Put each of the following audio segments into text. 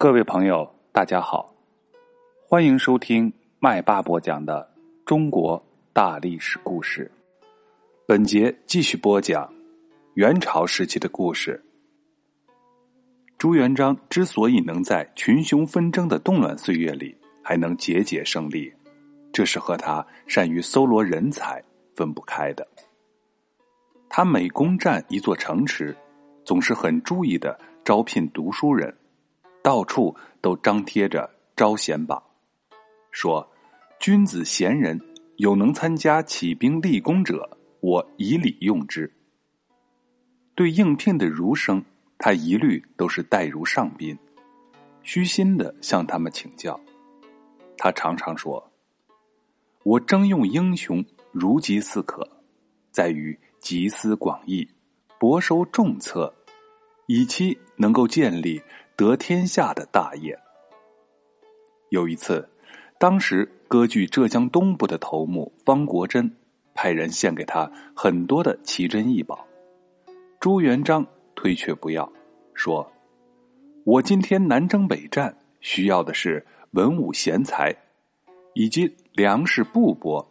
各位朋友，大家好，欢迎收听麦霸播讲的中国大历史故事。本节继续播讲元朝时期的故事。朱元璋之所以能在群雄纷争的动乱岁月里还能节节胜利，这是和他善于搜罗人才分不开的。他每攻占一座城池，总是很注意的招聘读书人。到处都张贴着招贤榜，说：“君子贤人有能参加起兵立功者，我以礼用之。”对应聘的儒生，他一律都是待如上宾，虚心的向他们请教。他常常说：“我征用英雄，如饥似渴，在于集思广益，博收众策，以期能够建立。”得天下的大业。有一次，当时割据浙江东部的头目方国珍派人献给他很多的奇珍异宝，朱元璋推却不要，说：“我今天南征北战，需要的是文武贤才，以及粮食布帛，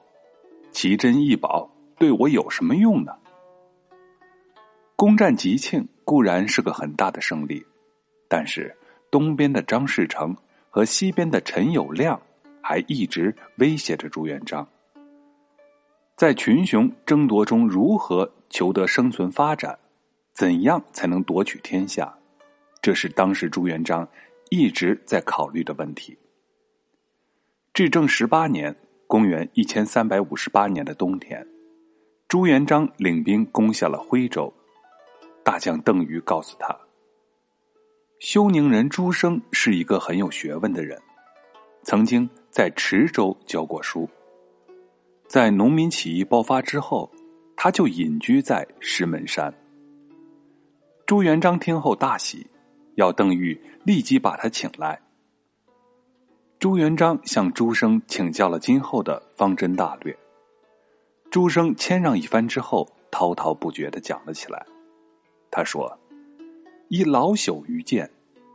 奇珍异宝对我有什么用呢？”攻占吉庆固然是个很大的胜利。但是，东边的张士诚和西边的陈友谅还一直威胁着朱元璋。在群雄争夺中，如何求得生存发展？怎样才能夺取天下？这是当时朱元璋一直在考虑的问题。至正十八年（公元一千三百五十八年的冬天），朱元璋领兵攻下了徽州。大将邓禹告诉他。休宁人朱生是一个很有学问的人，曾经在池州教过书。在农民起义爆发之后，他就隐居在石门山。朱元璋听后大喜，要邓禹立即把他请来。朱元璋向朱生请教了今后的方针大略，朱生谦让一番之后，滔滔不绝的讲了起来。他说。依老朽愚见，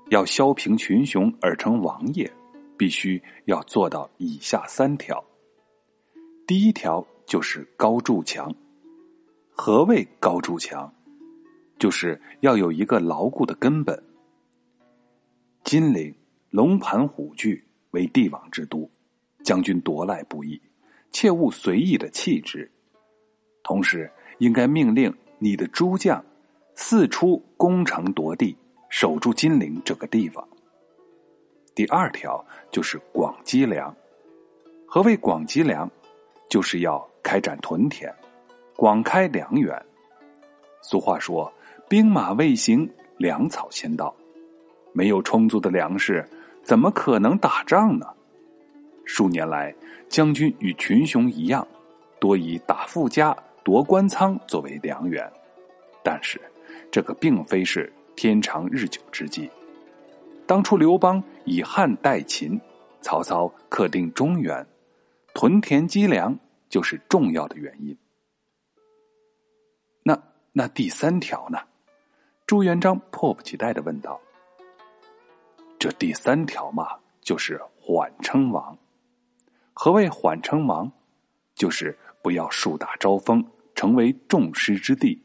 要削平群雄而成王业，必须要做到以下三条。第一条就是高筑墙。何谓高筑墙？就是要有一个牢固的根本。金陵龙盘虎踞为帝王之都，将军夺来不易，切勿随意的弃之。同时，应该命令你的诸将。四出攻城夺地，守住金陵这个地方。第二条就是广积粮。何谓广积粮？就是要开展屯田，广开粮源。俗话说：“兵马未行，粮草先到。”没有充足的粮食，怎么可能打仗呢？数年来，将军与群雄一样，多以打富家、夺官仓作为粮源，但是。这个并非是天长日久之计。当初刘邦以汉代秦，曹操克定中原，屯田积粮就是重要的原因。那那第三条呢？朱元璋迫不及待的问道。这第三条嘛，就是缓称王。何谓缓称王？就是不要树大招风，成为众矢之的。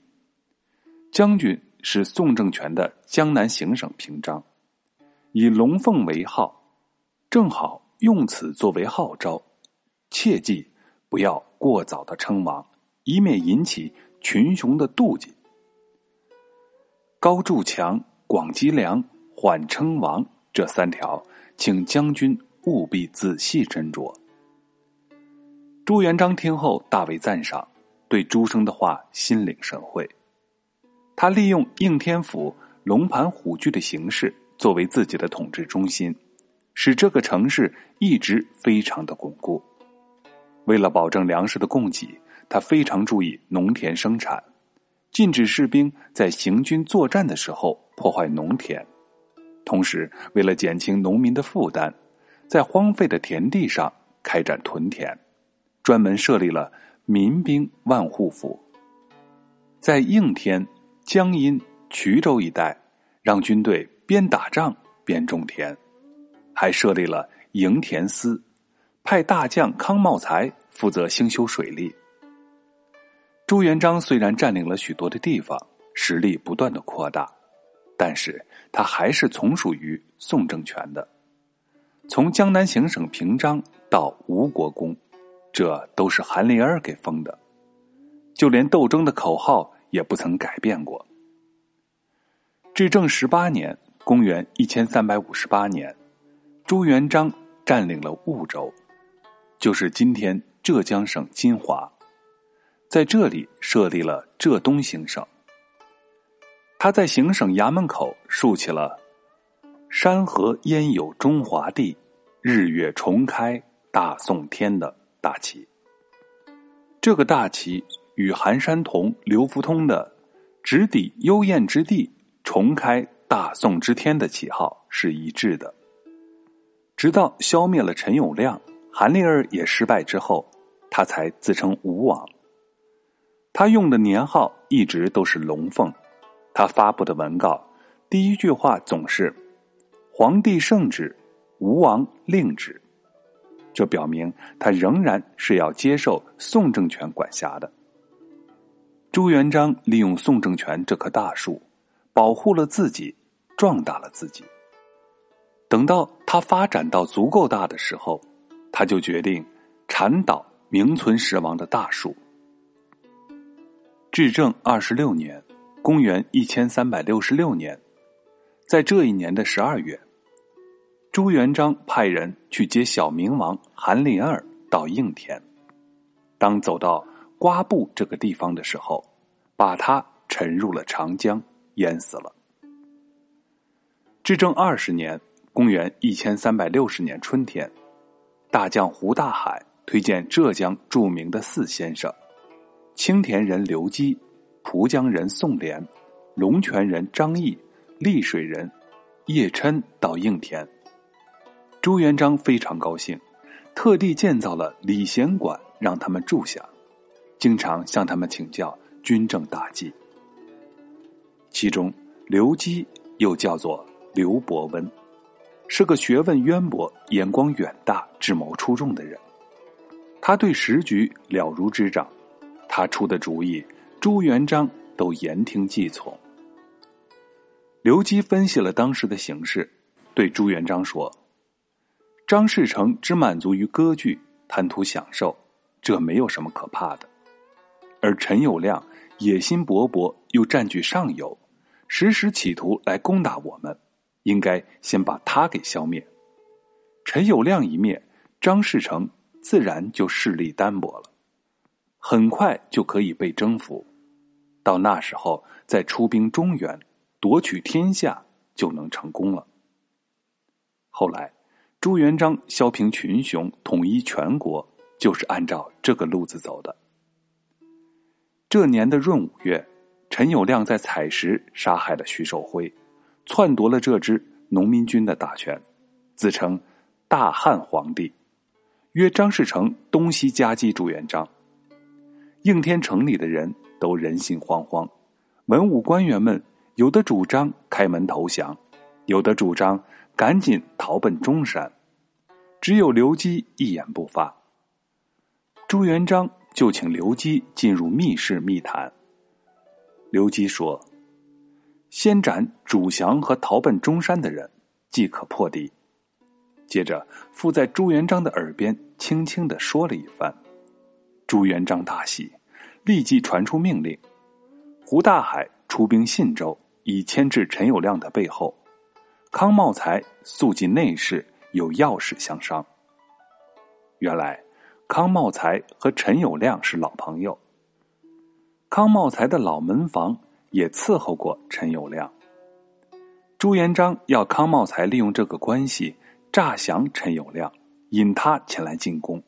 将军是宋政权的江南行省平章，以龙凤为号，正好用此作为号召，切记不要过早的称王，以免引起群雄的妒忌。高筑墙、广积粮、缓称王这三条，请将军务必仔细斟酌。朱元璋听后大为赞赏，对朱生的话心领神会。他利用应天府龙盘虎踞的形式作为自己的统治中心，使这个城市一直非常的巩固。为了保证粮食的供给，他非常注意农田生产，禁止士兵在行军作战的时候破坏农田。同时，为了减轻农民的负担，在荒废的田地上开展屯田，专门设立了民兵万户府。在应天。江阴、衢州一带，让军队边打仗边种田，还设立了营田司，派大将康茂才负责兴修水利。朱元璋虽然占领了许多的地方，实力不断的扩大，但是他还是从属于宋政权的。从江南行省平章到吴国公，这都是韩林儿给封的，就连斗争的口号也不曾改变过。至正十八年（公元一千三百五十八年），朱元璋占领了婺州，就是今天浙江省金华。在这里设立了浙东行省。他在行省衙门口竖起了“山河焉有中华地，日月重开大宋天”的大旗。这个大旗与韩山童、刘福通的“直抵幽燕之地，重开大宋之天”的旗号是一致的。直到消灭了陈友谅、韩立儿也失败之后，他才自称吴王。他用的年号一直都是龙凤，他发布的文告第一句话总是“皇帝圣旨，吴王令旨”，这表明他仍然是要接受宋政权管辖的。朱元璋利用宋政权这棵大树，保护了自己，壮大了自己。等到他发展到足够大的时候，他就决定铲倒名存实亡的大树。至正二十六年，公元一千三百六十六年，在这一年的十二月，朱元璋派人去接小明王韩林儿到应天。当走到瓜埠这个地方的时候，把他沉入了长江，淹死了。至正二十年，公元一千三百六十年春天，大将胡大海推荐浙江著名的四先生。青田人刘基、蒲江人宋濂、龙泉人张毅、溧水人叶琛到应天。朱元璋非常高兴，特地建造了礼贤馆让他们住下，经常向他们请教军政大计。其中，刘基又叫做刘伯温，是个学问渊博、眼光远大、智谋出众的人。他对时局了如指掌。他出的主意，朱元璋都言听计从。刘基分析了当时的形势，对朱元璋说：“张士诚只满足于割据，贪图享受，这没有什么可怕的；而陈友谅野心勃勃，又占据上游，时时企图来攻打我们，应该先把他给消灭。陈友谅一灭，张士诚自然就势力单薄了。”很快就可以被征服，到那时候再出兵中原，夺取天下就能成功了。后来，朱元璋削平群雄，统一全国，就是按照这个路子走的。这年的闰五月，陈友谅在采石杀害了徐寿辉，篡夺了这支农民军的大权，自称大汉皇帝，约张士诚东西夹击朱元璋。应天城里的人都人心惶惶，文武官员们有的主张开门投降，有的主张赶紧逃奔中山，只有刘基一言不发。朱元璋就请刘基进入密室密谈。刘基说：“先斩主降和逃奔中山的人，即可破敌。”接着附在朱元璋的耳边轻轻的说了一番。朱元璋大喜。立即传出命令，胡大海出兵信州，以牵制陈友谅的背后。康茂才速进内室，有要事相商。原来，康茂才和陈友谅是老朋友。康茂才的老门房也伺候过陈友谅。朱元璋要康茂才利用这个关系诈降陈友谅，引他前来进攻。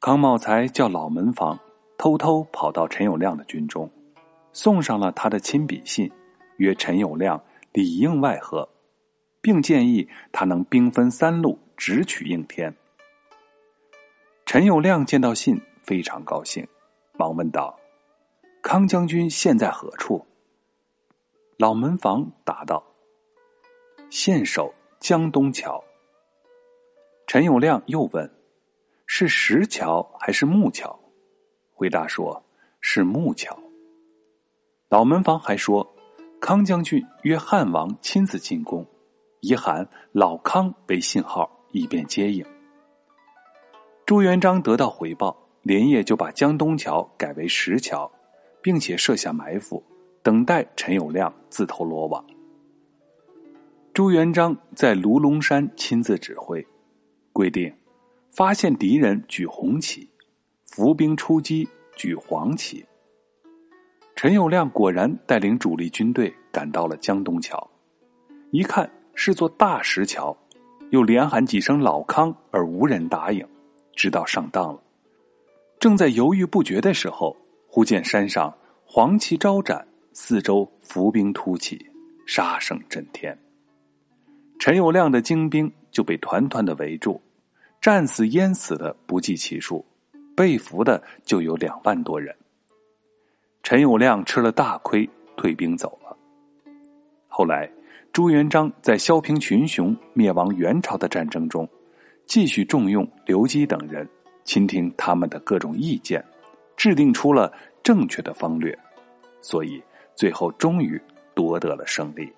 康茂才叫老门房。偷偷跑到陈友谅的军中，送上了他的亲笔信，约陈友谅里应外合，并建议他能兵分三路直取应天。陈友谅见到信非常高兴，忙问道：“康将军现在何处？”老门房答道：“现守江东桥。陈友谅又问：“是石桥还是木桥？”回答说：“是木桥。”老门房还说，康将军约汉王亲自进宫，遗函老康为信号，以便接应。朱元璋得到回报，连夜就把江东桥改为石桥，并且设下埋伏，等待陈友谅自投罗网。朱元璋在卢龙山亲自指挥，规定发现敌人举红旗，伏兵出击举黄旗。陈友谅果然带领主力军队赶到了江东桥，一看是座大石桥，又连喊几声“老康”，而无人答应。知道上当了，正在犹豫不决的时候，忽见山上黄旗招展，四周伏兵突起，杀声震天。陈友谅的精兵就被团团的围住，战死淹死的不计其数，被俘的就有两万多人。陈友谅吃了大亏，退兵走了。后来，朱元璋在削平群雄、灭亡元朝的战争中。继续重用刘基等人，倾听他们的各种意见，制定出了正确的方略，所以最后终于夺得了胜利。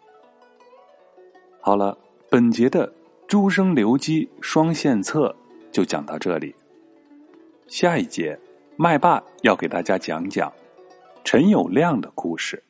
好了，本节的朱生刘基双献策就讲到这里。下一节，麦霸要给大家讲讲陈友谅的故事。